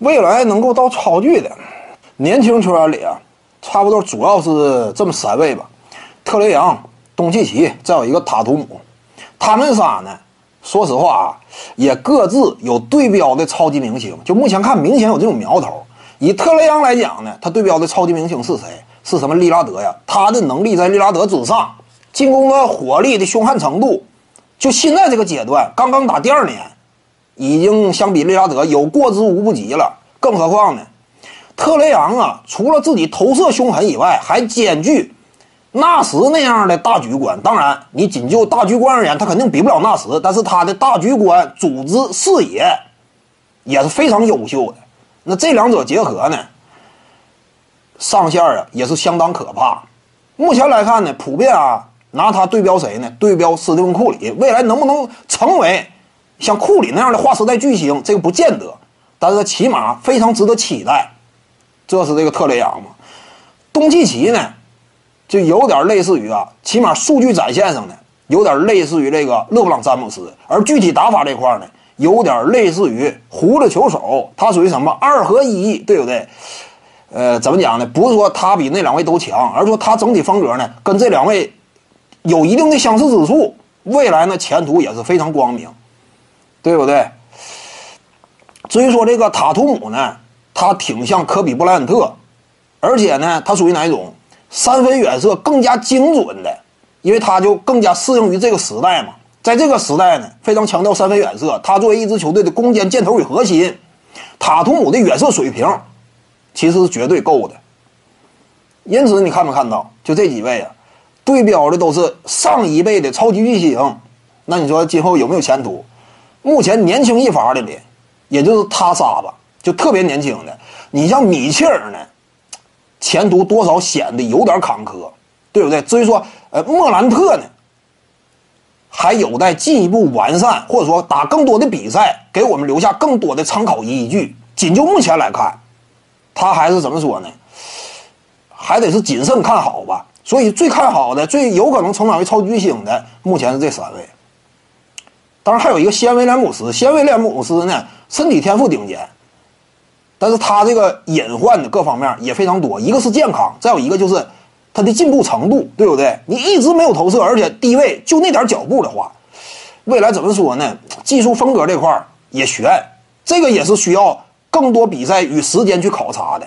未来能够到超巨的年轻球员里啊，差不多主要是这么三位吧：特雷杨、东契奇，再有一个塔图姆。他们仨呢，说实话啊，也各自有对标的超级明星。就目前看，明显有这种苗头。以特雷杨来讲呢，他对标的超级明星是谁？是什么？利拉德呀。他的能力在利拉德之上，进攻的火力的凶悍程度，就现在这个阶段，刚刚打第二年。已经相比利拉德有过之无不及了，更何况呢？特雷杨啊，除了自己投射凶狠以外，还兼具纳什那样的大局观。当然，你仅就大局观而言，他肯定比不了纳什，但是他的大局观、组织视野也是非常优秀的。那这两者结合呢，上线啊也是相当可怕。目前来看呢，普遍啊拿他对标谁呢？对标斯蒂芬库里，未来能不能成为？像库里那样的划时代巨星，这个不见得，但是起码非常值得期待。这是这个特雷杨嘛？东契奇呢，就有点类似于啊，起码数据展现上呢，有点类似于这个勒布朗詹姆斯，而具体打法这块呢，有点类似于胡子球手。他属于什么二合一，对不对？呃，怎么讲呢？不是说他比那两位都强，而是说他整体风格呢，跟这两位有一定的相似之处。未来呢，前途也是非常光明。对不对？至于说这个塔图姆呢，他挺像科比布莱恩特，而且呢，他属于哪一种三分远射更加精准的，因为他就更加适应于这个时代嘛。在这个时代呢，非常强调三分远射。他作为一支球队的攻坚箭头与核心，塔图姆的远射水平其实是绝对够的。因此，你看没看到？就这几位啊，对标的都是上一辈的超级巨星。那你说今后有没有前途？目前年轻一发的里，也就是他仨吧，就特别年轻的。你像米切尔呢，前途多少显得有点坎坷，对不对？至于说呃莫兰特呢，还有待进一步完善，或者说打更多的比赛，给我们留下更多的参考依据。仅就目前来看，他还是怎么说呢？还得是谨慎看好吧。所以最看好的、最有可能成长为超级巨星的，目前是这三位。当然还有一个西安威廉姆斯，西安威廉姆斯呢，身体天赋顶尖，但是他这个隐患的各方面也非常多。一个是健康，再有一个就是他的进步程度，对不对？你一直没有投射，而且低位就那点脚步的话，未来怎么说呢？技术风格这块也悬，这个也是需要更多比赛与时间去考察的。